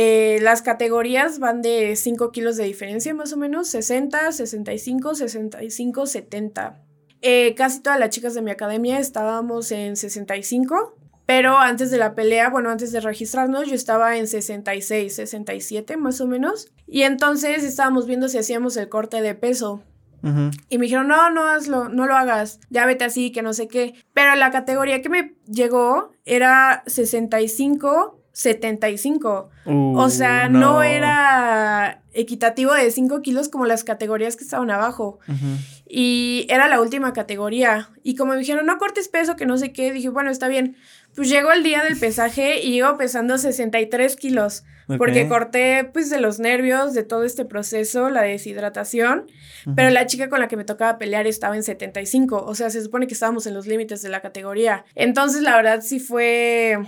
Eh, las categorías van de 5 kilos de diferencia más o menos, 60, 65, 65, 70. Eh, casi todas las chicas de mi academia estábamos en 65, pero antes de la pelea, bueno, antes de registrarnos, yo estaba en 66, 67 más o menos. Y entonces estábamos viendo si hacíamos el corte de peso. Y me dijeron, no, no hazlo, no lo hagas, ya vete así, que no sé qué. Pero la categoría que me llegó era 65, 75. o sea, no. era equitativo de 5 kilos como las categorías que estaban abajo. Y era la última categoría. Y como me dijeron, no cortes peso, que no sé qué, dije, bueno, está bien. Pues llegó el día del pesaje y llego pesando 63 kilos. Porque corté, pues, de los nervios, de todo este proceso, la deshidratación. Pero la chica con la que me tocaba pelear estaba en 75. O sea, se supone que estábamos en los límites de la categoría. Entonces, la verdad, sí fue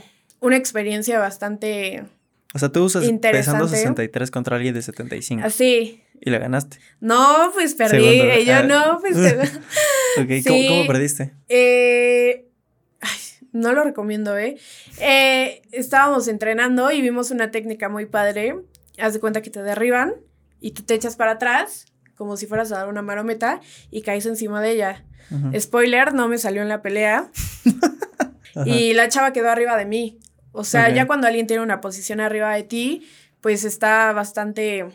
una experiencia bastante. O sea, tú usas pesando 63 contra alguien de 75. Así. ¿Y la ganaste? No, pues perdí. Yo ah. no, pues. [LAUGHS] ok, [LAUGHS] ¿Cómo, perdiste? Eh, ay, no lo recomiendo, ¿eh? ¿eh? Estábamos entrenando y vimos una técnica muy padre. Haz de cuenta que te derriban y tú te echas para atrás, como si fueras a dar una marometa, y caes encima de ella. Spoiler, no me salió en la pelea. [LAUGHS] y la chava quedó arriba de mí. O sea, ya cuando alguien tiene una posición arriba de ti, pues está bastante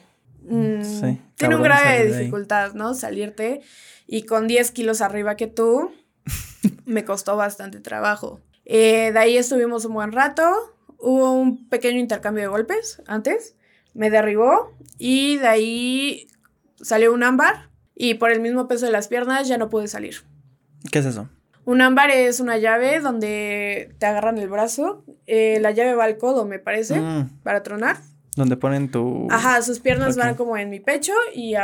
Mm, tiene un grave de dificultad, ¿no? Salirte. Y con 10 kilos arriba que tú, [LAUGHS] me costó bastante trabajo. Eh, de ahí estuvimos un buen rato. Hubo un pequeño intercambio de golpes antes. Me derribó. Y de ahí salió un ámbar. Y por el mismo peso de las piernas ya no pude salir. ¿Qué es eso? Un ámbar es una llave donde te agarran el brazo. Eh, la llave va al codo, me parece, mm. para tronar. Donde ponen tu... Ajá, sus piernas van como en mi pecho y,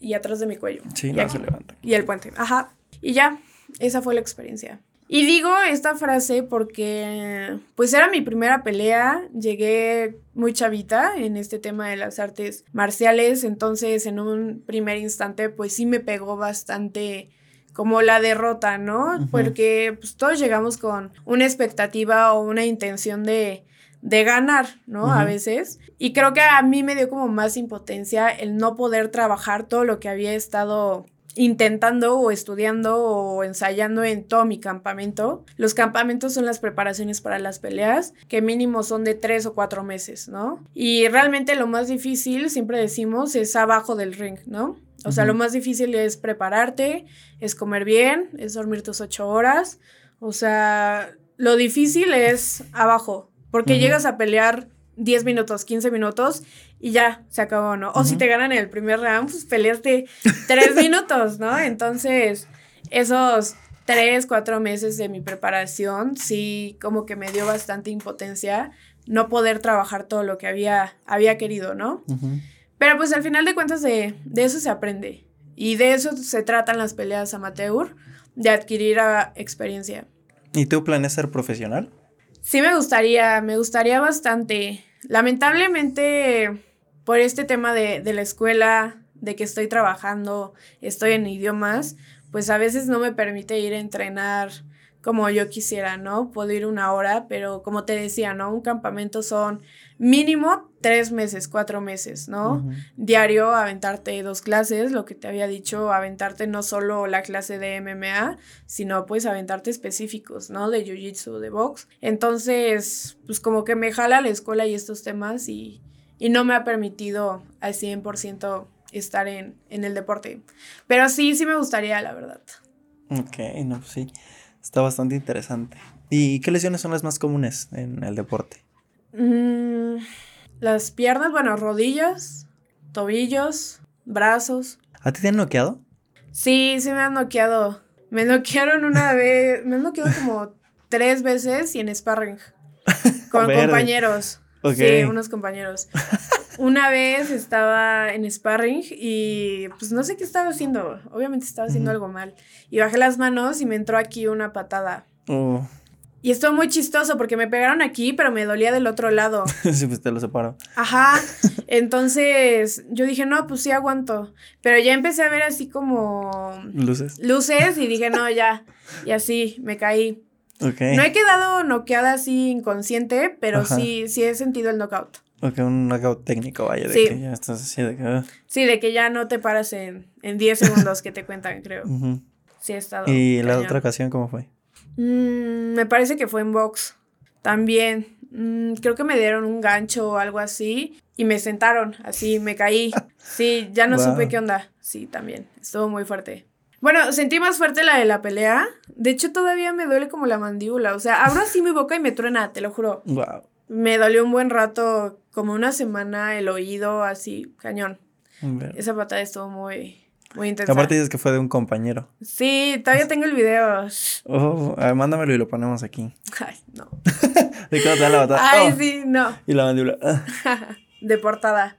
y atrás de mi cuello. Sí, y no se levanta. Y el puente. Ajá. Y ya, esa fue la experiencia. Y digo esta frase porque pues era mi primera pelea, llegué muy chavita en este tema de las artes marciales, entonces en un primer instante pues sí me pegó bastante como la derrota, ¿no? Porque pues todos llegamos con una expectativa o una intención de de ganar, ¿no? A veces. Y creo que a mí me dio como más impotencia el no poder trabajar todo lo que había estado intentando o estudiando o ensayando en todo mi campamento. Los campamentos son las preparaciones para las peleas, que mínimo son de tres o cuatro meses, ¿no? Y realmente lo más difícil, siempre decimos, es abajo del ring, ¿no? O sea, lo más difícil es prepararte, es comer bien, es dormir tus ocho horas. O sea, lo difícil es abajo, porque llegas a pelear 10 minutos, 15 minutos y ya, se acabó, ¿no? O si te ganan el primer round, pues peleaste 3 [LAUGHS] minutos, ¿no? Entonces, esos 3, 4 meses de mi preparación, sí, como que me dio bastante impotencia no poder trabajar todo lo que había, había querido, ¿no? Pero pues al final de cuentas de, de, eso se aprende. Y de eso se tratan las peleas amateur, de adquirir ah, experiencia. ¿Y tú planeas ser profesional? Sí me gustaría, me gustaría bastante. Lamentablemente, por este tema de, la escuela, de que estoy trabajando, estoy en idiomas, pues a veces no me permite ir a entrenar como yo quisiera, ¿no? Puedo ir una hora, pero como te decía, ¿no? Un campamento son mínimo tres meses, cuatro meses, ¿no? Diario aventarte dos clases, lo que te había dicho, aventarte no solo la clase de MMA, sino pues aventarte específicos, ¿no? De Jiu-Jitsu, de box. Entonces, pues como que me jala la escuela y estos temas y, y no me ha permitido al 100% estar en, en el deporte. Pero sí, sí me gustaría, la verdad. Ok, no, pues sí. Está bastante interesante. ¿Y qué lesiones son las más comunes en el deporte? Mm, las piernas, bueno, rodillas, tobillos, brazos. ¿A ti te han noqueado? Sí, sí me han noqueado. Me noquearon una [LAUGHS] vez, me han noqueado como tres veces y en sparring. Con [LAUGHS] compañeros. Sí, unos compañeros. Una vez estaba en sparring y pues no sé qué estaba haciendo. Obviamente estaba haciendo algo mal. Y bajé las manos y me entró aquí una patada. Oh. Y estuvo muy chistoso porque me pegaron aquí, pero me dolía del otro lado. [LAUGHS] sí, pues te lo separo. Ajá. Entonces yo dije, no, pues sí aguanto. Pero ya empecé a ver así como. Luces. Luces y dije, no, ya. [LAUGHS] Y así me caí. Okay. No he quedado noqueada así inconsciente, pero sí, sí he sentido el knockout. Ok, un knockout técnico, vaya, de que ya estás así de que... Ah. Sí, de que ya no te paras en, en 10 segundos que te cuentan, creo. [LAUGHS] Sí he estado. ¿Y la otra ocasión cómo fue? Mm, me parece que fue en box. También. Mm, creo que me dieron un gancho o algo así y me sentaron, así, me caí. [LAUGHS] Sí, ya no supe qué onda. Sí, también. Estuvo muy fuerte. Bueno, sentí más fuerte la de la pelea. De hecho, todavía me duele como la mandíbula. O sea, abro así mi boca y me truena, te lo juro. Wow. Me dolió un buen rato, como una semana, el oído así, cañón. Esa patada estuvo muy, muy intensa. Aparte dices que fue de un compañero. Sí, todavía [LAUGHS] tengo el video. Oh, mándamelo y lo ponemos aquí. [LAUGHS] Ay, no. [LAUGHS] ¿De qué te la patada? Ay, oh. sí, no. Y la mandíbula. de portada.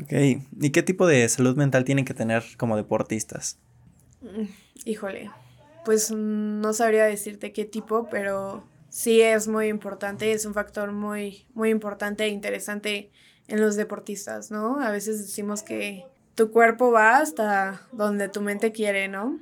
Ok. ¿Y qué tipo de salud mental tienen que tener como deportistas? Mm, híjole. Pues no sabría decirte qué tipo, pero sí es muy importante, es un factor muy, muy importante e interesante en los deportistas, ¿no? A veces decimos que tu cuerpo va hasta donde tu mente quiere, ¿no?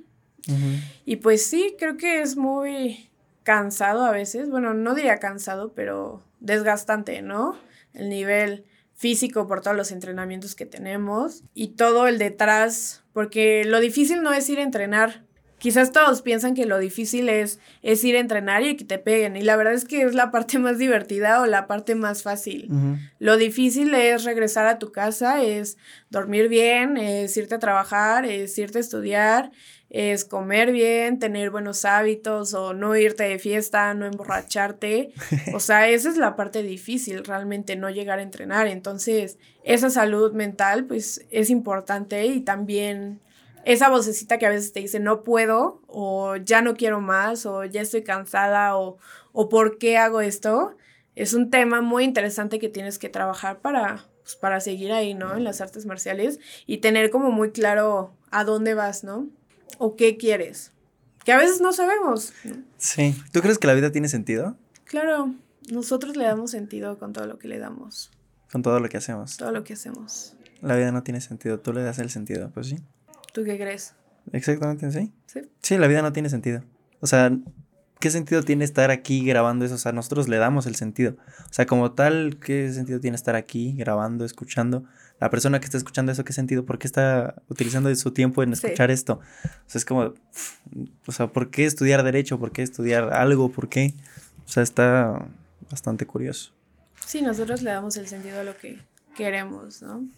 Y pues sí, creo que es muy cansado a veces, bueno, no diría cansado, pero desgastante, ¿no? El nivel físico por todos los entrenamientos que tenemos y todo el detrás, porque lo difícil no es ir a entrenar, Quizás todos piensan que lo difícil es, es ir a entrenar y que te peguen. Y la verdad es que es la parte más divertida o la parte más fácil. Lo difícil es regresar a tu casa, es dormir bien, es irte a trabajar, es irte a estudiar, es comer bien, tener buenos hábitos o no irte de fiesta, no emborracharte. [LAUGHS] O sea, esa es la parte difícil, realmente no llegar a entrenar. Entonces, esa salud mental pues es importante y también esa vocecita que a veces te dice no puedo o ya no quiero más o ya estoy cansada o, o por qué hago esto, es un tema muy interesante que tienes que trabajar para, pues, para seguir ahí, ¿no? En las artes marciales y tener como muy claro a dónde vas, ¿no? O qué quieres. Que a veces no sabemos. Sí. ¿Tú crees que la vida tiene sentido? Claro, nosotros le damos sentido con todo lo que le damos. Con todo lo que hacemos. Todo lo que hacemos. La vida no tiene sentido, tú le das el sentido, pues sí. ¿Tú qué crees? Exactamente, sí. Sí. Sí, la vida no tiene sentido. O sea, ¿qué sentido tiene estar aquí grabando eso? O sea, nosotros le damos el sentido. O sea, como tal, ¿qué sentido tiene estar aquí grabando, escuchando? La persona que está escuchando eso, ¿qué sentido? ¿Por qué está utilizando su tiempo en escuchar esto? O sea, es como, o sea, ¿por qué estudiar derecho? ¿Por qué estudiar algo? ¿Por qué? O sea, está bastante curioso. Sí, nosotros le damos el sentido a lo que queremos, ¿no?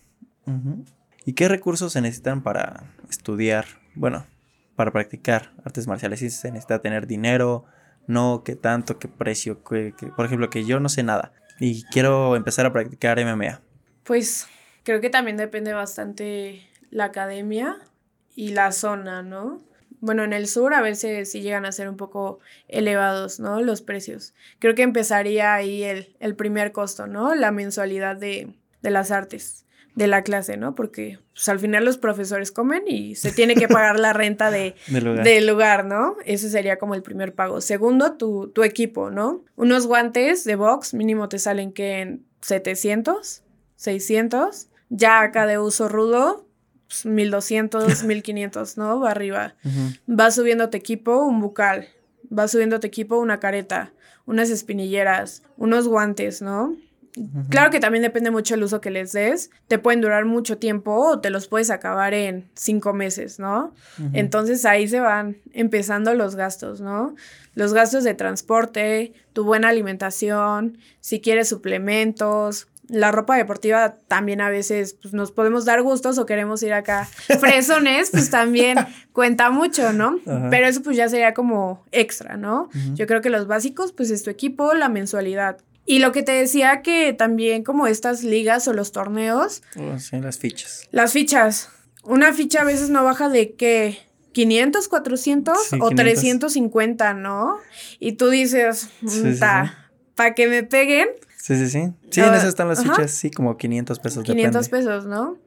¿Y qué recursos se necesitan para estudiar? Bueno, para practicar artes marciales. ¿Sí se necesita tener dinero? ¿No? ¿Qué tanto? ¿Qué precio? por ejemplo, que yo no sé nada y quiero empezar a practicar MMA. Pues creo que también depende bastante la academia y la zona, ¿no? Bueno, en el sur a veces sí llegan a ser un poco elevados, ¿no? Los precios. Creo que empezaría ahí el, el primer costo, ¿no? La mensualidad de, de las artes de la clase, ¿no? Porque pues, al final los profesores comen y se tiene que pagar la renta de, [LAUGHS] del, lugar. ¿no? Ese sería como el primer pago. Segundo, tu, tu equipo, ¿no? Unos guantes de box mínimo te salen que en 700, 600. Ya acá de uso rudo, pues, 1200, 1500, [LAUGHS] ¿no? Va arriba. Va subiendo tu equipo un bucal, va subiendo tu equipo una careta, unas espinilleras, unos guantes, ¿no? Claro que también depende mucho el uso que les des. Te pueden durar mucho tiempo o te los puedes acabar en cinco meses, ¿no? Entonces ahí se van empezando los gastos, ¿no? Los gastos de transporte, tu buena alimentación, si quieres suplementos, la ropa deportiva también a veces pues, nos podemos dar gustos o queremos ir acá [LAUGHS] fresones, pues también cuenta mucho, ¿no? Pero eso pues ya sería como extra, ¿no? Yo creo que los básicos pues es tu equipo, la mensualidad. Y lo que te decía que también como estas ligas o los torneos. Oh, sí, las fichas. Las fichas. Una ficha a veces no baja de qué, 500, 400 o 350, ¿no? Y tú dices, para que me peguen, Sí, sí, sí. Sí, en esas están las fichas, sí, como 500 pesos. 500 pesos, ¿no?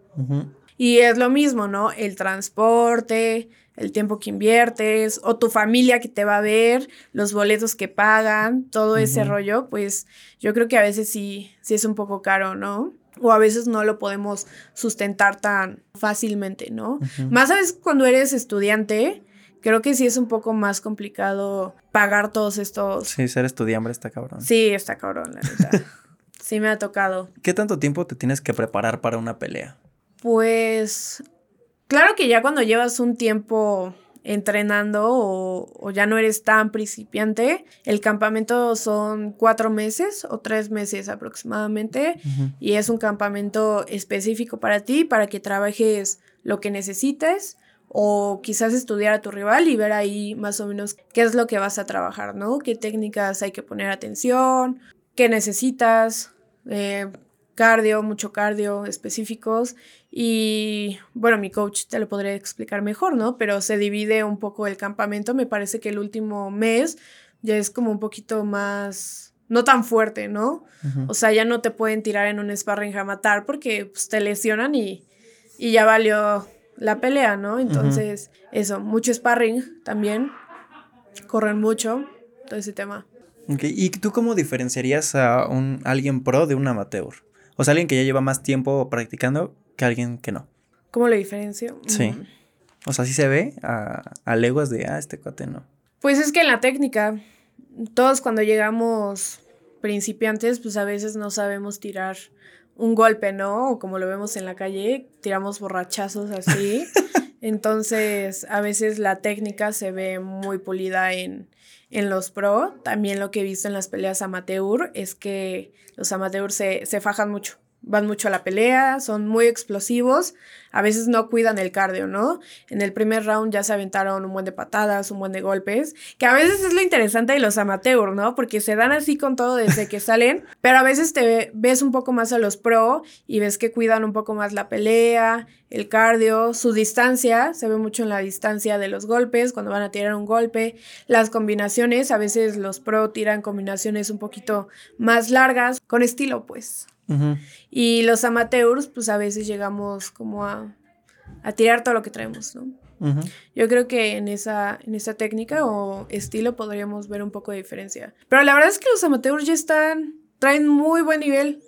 Y es lo mismo, ¿no? El transporte, el tiempo que inviertes, o tu familia que te va a ver, los boletos que pagan, todo ese rollo, pues yo creo que a veces sí, sí es un poco caro, ¿no? O a veces no lo podemos sustentar tan fácilmente, ¿no? Más a veces cuando eres estudiante, creo que sí es un poco más complicado pagar todos estos. Sí, ser estudiante está cabrón. Sí, está cabrón, la neta. [LAUGHS] sí me ha tocado. ¿Qué tanto tiempo te tienes que preparar para una pelea? Pues claro que ya cuando llevas un tiempo entrenando o, ya no eres tan principiante, el campamento son cuatro meses o tres meses aproximadamente y es un campamento específico para ti, para que trabajes lo que necesites o quizás estudiar a tu rival y ver ahí más o menos qué es lo que vas a trabajar, ¿no? ¿Qué técnicas hay que poner atención? ¿Qué necesitas? Eh, cardio, mucho cardio específicos y bueno, mi coach te lo podría explicar mejor, ¿no? Pero se divide un poco el campamento, me parece que el último mes ya es como un poquito más, no tan fuerte, ¿no? O sea, ya no te pueden tirar en un sparring a matar porque pues, te lesionan y, y ya valió la pelea, ¿no? Entonces, eso, mucho sparring también, corren mucho, todo ese tema. ¿Y tú cómo diferenciarías a un, alguien pro de un amateur? O sea, alguien que ya lleva más tiempo practicando que alguien que no. ¿Cómo le diferencio? Sí. Mm. O sea, sí se ve a, a leguas de, ah, este cuate no. Pues es que en la técnica, todos cuando llegamos principiantes, pues a veces no sabemos tirar un golpe, ¿no? O como lo vemos en la calle, tiramos borrachazos así. [LAUGHS] Entonces, a veces la técnica se ve muy pulida en, en los pro. También lo que he visto en las peleas amateur es que los amateurs se, se fajan mucho van mucho a la pelea, son muy explosivos, a veces no cuidan el cardio, ¿no? En el primer round ya se aventaron un buen de patadas, un buen de golpes, que a veces es lo interesante de los amateurs, ¿no? Porque se dan así con todo desde que salen, [LAUGHS] pero a veces te ves un poco más a los pro y ves que cuidan un poco más la pelea, el cardio, su distancia, se ve mucho en la distancia de los golpes, cuando van a tirar un golpe, las combinaciones, a veces los pro tiran combinaciones un poquito más largas, con estilo, pues. Y los amateurs, pues a veces llegamos como a, tirar todo lo que traemos, ¿no? Yo creo que en esa, en esa técnica o estilo podríamos ver un poco de diferencia. Pero la verdad es que los amateurs ya están, traen muy buen nivel.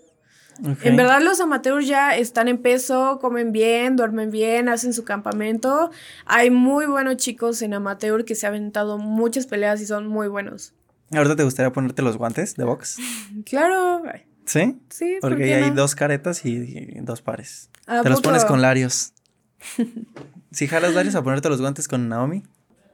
En verdad los amateurs ya están en peso, comen bien, duermen bien, hacen su campamento. Hay muy buenos chicos en amateur que se han aventado muchas peleas y son muy buenos. ¿Ahorita te gustaría ponerte los guantes de box? [LAUGHS] claro. ¿Sí? Sí. Porque hay dos caretas y, dos pares. Te los pones con Larios. [LAUGHS] si jalas Larios a ponerte los guantes con Naomi.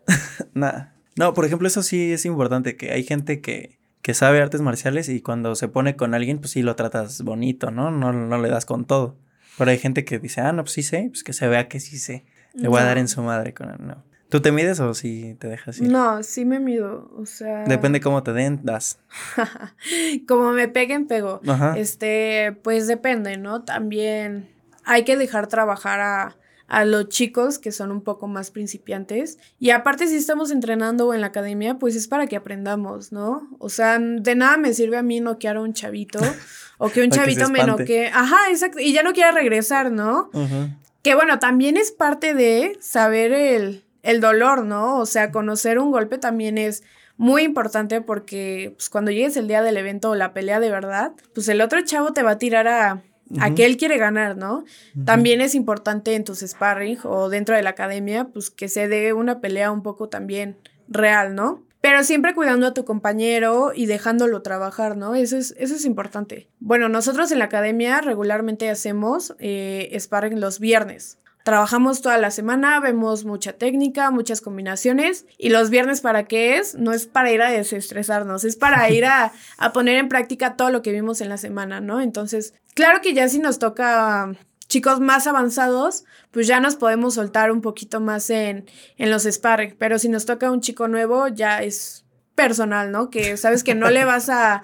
[LAUGHS] Nada. No, por ejemplo, eso sí es importante, que hay gente que, que sabe artes marciales y cuando se pone con alguien, pues sí lo tratas bonito, ¿no? No, no le das con todo. Pero hay gente que dice, ah, no, pues sí sé, pues que se vea que sí sé. Le voy a dar en su madre con él, no. ¿Tú te mides o si te dejas ir? No, sí me mido, o sea... Depende cómo te den, das. [LAUGHS] como me peguen, pego. Ajá. Este, pues depende, ¿no? También hay que dejar trabajar a, a los chicos que son un poco más principiantes. Y aparte, si estamos entrenando en la academia, pues es para que aprendamos, ¿no? O sea, de nada me sirve a mí noquear a un chavito [LAUGHS] o que un chavito me noquee. Ajá, exacto. Y ya no quiera regresar, ¿no? Ajá. Que bueno, también es parte de saber el el dolor, ¿no? O sea, conocer un golpe también es muy importante porque pues, cuando llegues el día del evento o la pelea de verdad, pues el otro chavo te va a tirar a, a qué él quiere ganar, ¿no? También es importante en tus sparring o dentro de la academia, pues que se dé una pelea un poco también real, ¿no? Pero siempre cuidando a tu compañero y dejándolo trabajar, ¿no? Eso es, eso es importante. Bueno, nosotros en la academia regularmente hacemos eh, sparring los viernes. Trabajamos toda la semana, vemos mucha técnica, muchas combinaciones. ¿Y los viernes para qué es? No es para ir a desestresarnos, es para ir a, a poner en práctica todo lo que vimos en la semana, ¿no? Entonces, claro que ya si nos toca chicos más avanzados, pues ya nos podemos soltar un poquito más en, en los sparring, pero si nos toca un chico nuevo, ya es personal, ¿no? Que sabes que no le vas a,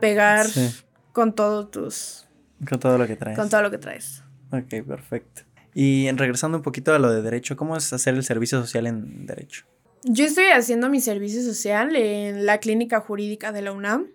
pegar con todos tus... Con todo lo que traes. Con todo lo que traes. Ok, perfecto. Y regresando un poquito a lo de derecho, ¿cómo es hacer el servicio social en derecho? Yo estoy haciendo mi servicio social en la clínica jurídica de la UNAM.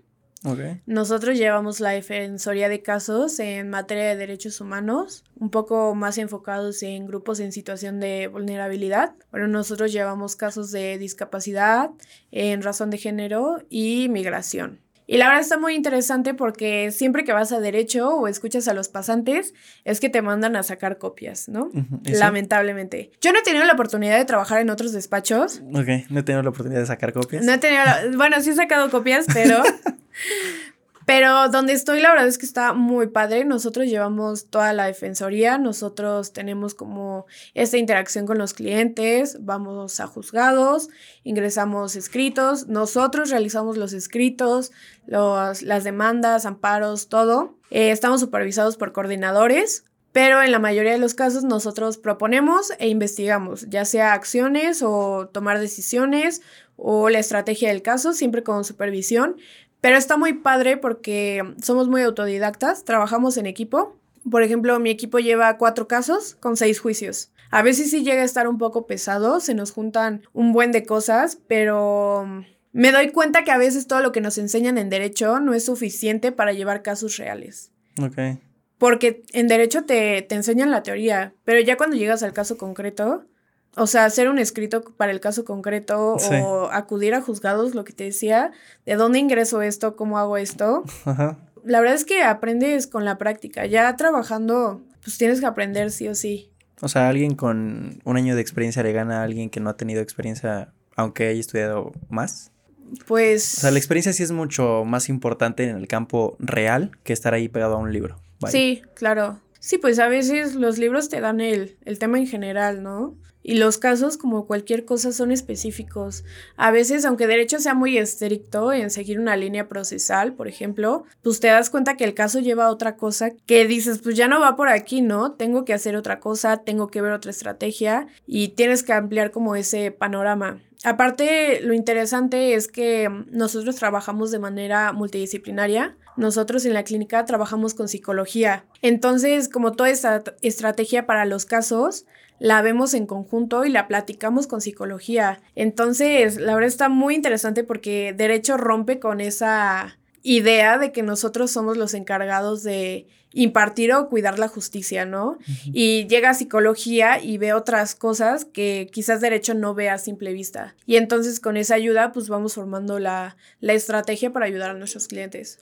Nosotros llevamos la defensoría de casos en materia de derechos humanos, un poco más enfocados en grupos en situación de vulnerabilidad. Bueno, nosotros llevamos casos de discapacidad, en razón de género y migración. Y la verdad está muy interesante porque siempre que vas a derecho o escuchas a los pasantes, es que te mandan a sacar copias, ¿no? Lamentablemente. Yo no he tenido la oportunidad de trabajar en otros despachos. Ok, no he tenido la oportunidad de sacar copias. No he tenido, bueno, sí he sacado copias, pero [LAUGHS] Pero donde estoy, la verdad es que está muy padre. Nosotros llevamos toda la defensoría, nosotros tenemos como esta interacción con los clientes, vamos a juzgados, ingresamos escritos, nosotros realizamos los escritos, los, las demandas, amparos, todo. Eh, estamos supervisados por coordinadores. Pero en la mayoría de los casos nosotros proponemos e investigamos, ya sea acciones o tomar decisiones o la estrategia del caso, siempre con supervisión. Pero está muy padre porque somos muy autodidactas, trabajamos en equipo. Por ejemplo, mi equipo lleva cuatro casos con seis juicios. A veces sí llega a estar un poco pesado, se nos juntan un buen de cosas, pero me doy cuenta que a veces todo lo que nos enseñan en derecho no es suficiente para llevar casos reales. Ok. Porque en derecho te, te enseñan la teoría, pero ya cuando llegas al caso concreto, o sea, hacer un escrito para el caso concreto o acudir a juzgados, lo que te decía, de dónde ingreso esto, cómo hago esto. [LAUGHS] Ajá. La verdad es que aprendes con la práctica. Ya trabajando, pues tienes que aprender sí o sí. O sea, alguien con un año de experiencia le gana a alguien que no ha tenido experiencia, aunque haya estudiado más. Pues. O sea, la experiencia sí es mucho más importante en el campo real que estar ahí pegado a un libro. Sí, claro. Sí, pues a veces los libros te dan el, el tema en general, ¿no? Y los casos, como cualquier cosa, son específicos. A veces, aunque derecho sea muy estricto en seguir una línea procesal, por ejemplo, pues te das cuenta que el caso lleva a otra cosa que dices, pues ya no va por aquí, ¿no? Tengo que hacer otra cosa, tengo que ver otra estrategia y tienes que ampliar como ese panorama. Aparte, lo interesante es que nosotros trabajamos de manera multidisciplinaria. Nosotros en la clínica trabajamos con psicología. Entonces, como toda esta estrategia para los casos, la vemos en conjunto y la platicamos con psicología. Entonces, la verdad está muy interesante porque derecho rompe con esa idea de que nosotros somos los encargados de impartir o cuidar la justicia, ¿no? Y llega a psicología y ve otras cosas que quizás derecho no ve a simple vista. Y entonces con esa ayuda pues vamos formando la, la estrategia para ayudar a nuestros clientes.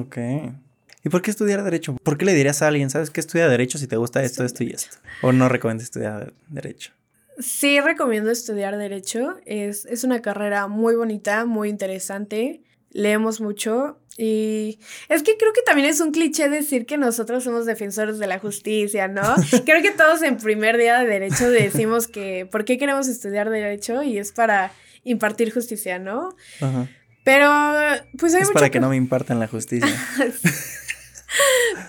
Ok. ¿Y por qué estudiar Derecho? ¿Por qué le dirías a alguien, sabes que estudia Derecho si te gusta esto, esto y esto? ¿O no recomiendas estudiar Derecho? Sí, recomiendo estudiar Derecho. Es, es una carrera muy bonita, muy interesante. Leemos mucho y es que creo que también es un cliché decir que nosotros somos defensores de la justicia, ¿no? [LAUGHS] creo que todos en primer día de derecho decimos que ¿por qué queremos estudiar derecho? Y es para impartir justicia, ¿no? Ajá. Pero pues hay es para que no me impartan la justicia. [LAUGHS]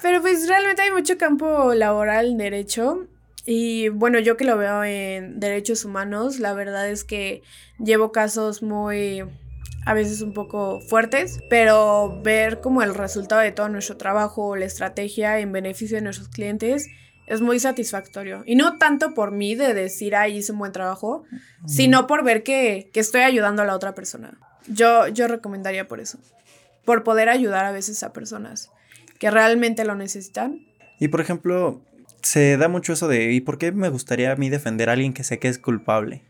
Pero pues realmente hay mucho campo laboral derecho. Y bueno, yo que lo veo en derechos humanos, la verdad es que llevo casos muy a veces un poco fuertes, pero ver como el resultado de todo nuestro trabajo, la estrategia en beneficio de nuestros clientes, es muy satisfactorio. Y no tanto por mí de decir, ay, hice un buen trabajo, sino por ver que, que, estoy ayudando a la otra persona. Yo, yo recomendaría por eso, por poder ayudar a veces a personas que realmente lo necesitan. Y por ejemplo, se da mucho eso de, ¿y por qué me gustaría a mí defender a alguien que sé que es culpable?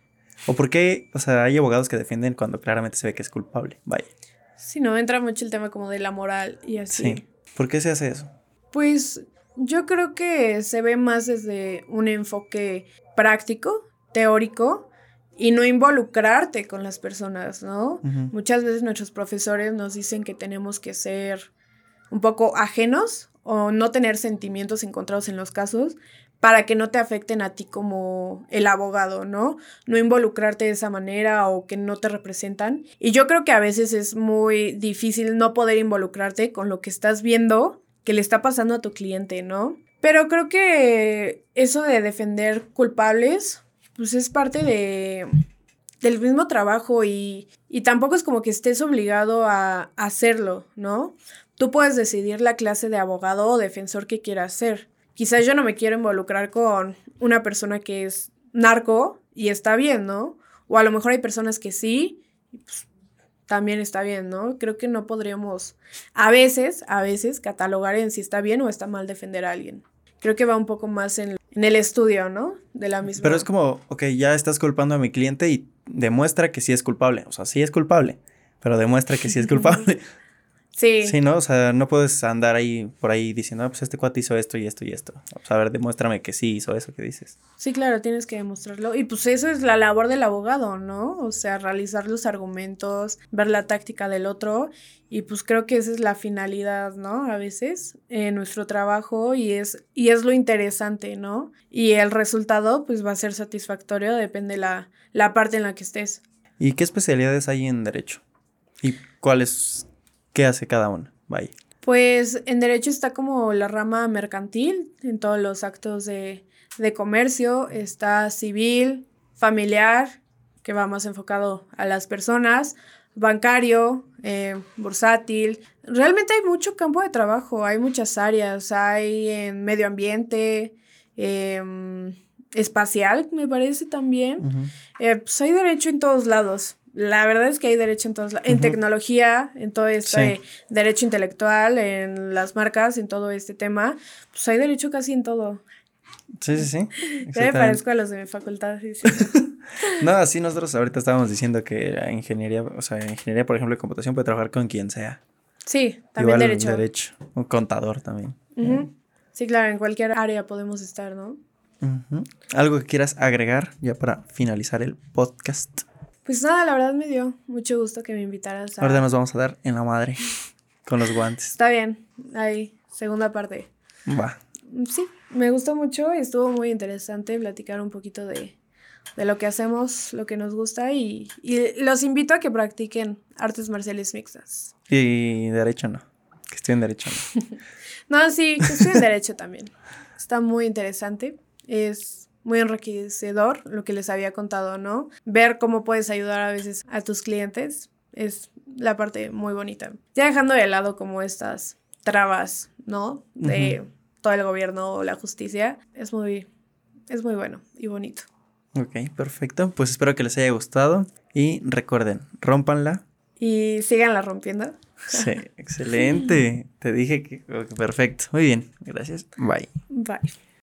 ¿O por qué, o sea, hay abogados que defienden cuando claramente se ve que es culpable? Vaya. Sí, no, entra mucho el tema como de la moral y así. Sí. ¿Por qué se hace eso? Pues Yo creo que se ve más desde un enfoque práctico, teórico, y no involucrarte con las personas, ¿no? Muchas veces nuestros profesores nos dicen que tenemos que ser un poco ajenos o no tener sentimientos encontrados en los casos para que no te afecten a ti como el abogado, ¿no? No involucrarte de esa manera o que no te representan. Y yo creo que a veces es muy difícil no poder involucrarte con lo que estás viendo que le está pasando a tu cliente, ¿no? Pero creo que eso de defender culpables, pues es parte de, del mismo trabajo y, y tampoco es como que estés obligado a, hacerlo, ¿no? Tú puedes decidir la clase de abogado o defensor que quieras ser. Quizás yo no me quiero involucrar con una persona que es narco y está bien, ¿no? O a lo mejor hay personas que sí, y pues también está bien, ¿no? Creo que no podríamos a veces, a veces catalogar en si está bien o está mal defender a alguien. Creo que va un poco más en, el estudio, ¿no? De la misma. Pero es como, ok, ya estás culpando a mi cliente y demuestra que sí es culpable. O sea, sí es culpable, pero demuestra que sí es culpable. [LAUGHS] Sí. Sí, ¿no? O sea, no puedes andar ahí por ahí diciendo, ah, pues este cuate hizo esto y esto y esto. O sea, a ver, demuéstrame que sí hizo eso que dices. Sí, claro, tienes que demostrarlo. Y pues eso es la labor del abogado, ¿no? O sea, realizar los argumentos, ver la táctica del otro. Y pues creo que esa es la finalidad, ¿no? A veces en nuestro trabajo y es, y es lo interesante, ¿no? Y el resultado pues va a ser satisfactorio, depende la, la parte en la que estés. ¿Y qué especialidades hay en derecho? ¿Y cuáles ¿Qué hace cada uno? Vaya. Pues en derecho está como la rama mercantil, en todos los actos de, comercio, está civil, familiar, que va más enfocado a las personas, bancario, eh, bursátil. Realmente hay mucho campo de trabajo, hay muchas áreas, hay en medio ambiente, em, espacial, me parece también. Eh, pues hay derecho en todos lados la verdad es que hay derecho en todos en tecnología, en todo este derecho intelectual, en las marcas, en todo este tema, pues hay derecho casi en todo. Sí, sí, sí. [LAUGHS] Yo me parezco a los de mi facultad. Sí, [LAUGHS] no, así nosotros ahorita estábamos diciendo que la ingeniería, o sea, ingeniería, por ejemplo, de computación puede trabajar con quien sea. Sí, también derecho. derecho. Un contador también. Sí, claro, en cualquier área podemos estar, ¿no? ¿Algo que quieras agregar ya para finalizar el podcast? Pues nada, la verdad me dio mucho gusto que me invitaras. A... Ahorita nos vamos a dar en la madre con los guantes. Está bien, ahí, segunda parte. Va. Sí, me gustó mucho y estuvo muy interesante platicar un poquito de, lo que hacemos, lo que nos gusta y, y, los invito a que practiquen artes marciales mixtas. Y derecho no, que estudien derecho no. [LAUGHS] no, sí, que estudien derecho también. Está muy interesante. Es muy enriquecedor lo que les había contado, ¿no? Ver cómo puedes ayudar a veces a tus clientes es la parte muy bonita. Ya dejando de lado como estas trabas, ¿no? De todo el gobierno o la justicia, es muy, es muy bueno y bonito. Ok, perfecto. Pues espero que les haya gustado y recuerden, rompanla. Y síganla rompiendo. Sí, [LAUGHS] excelente. Te dije que perfecto. Muy bien, gracias. Bye. Bye.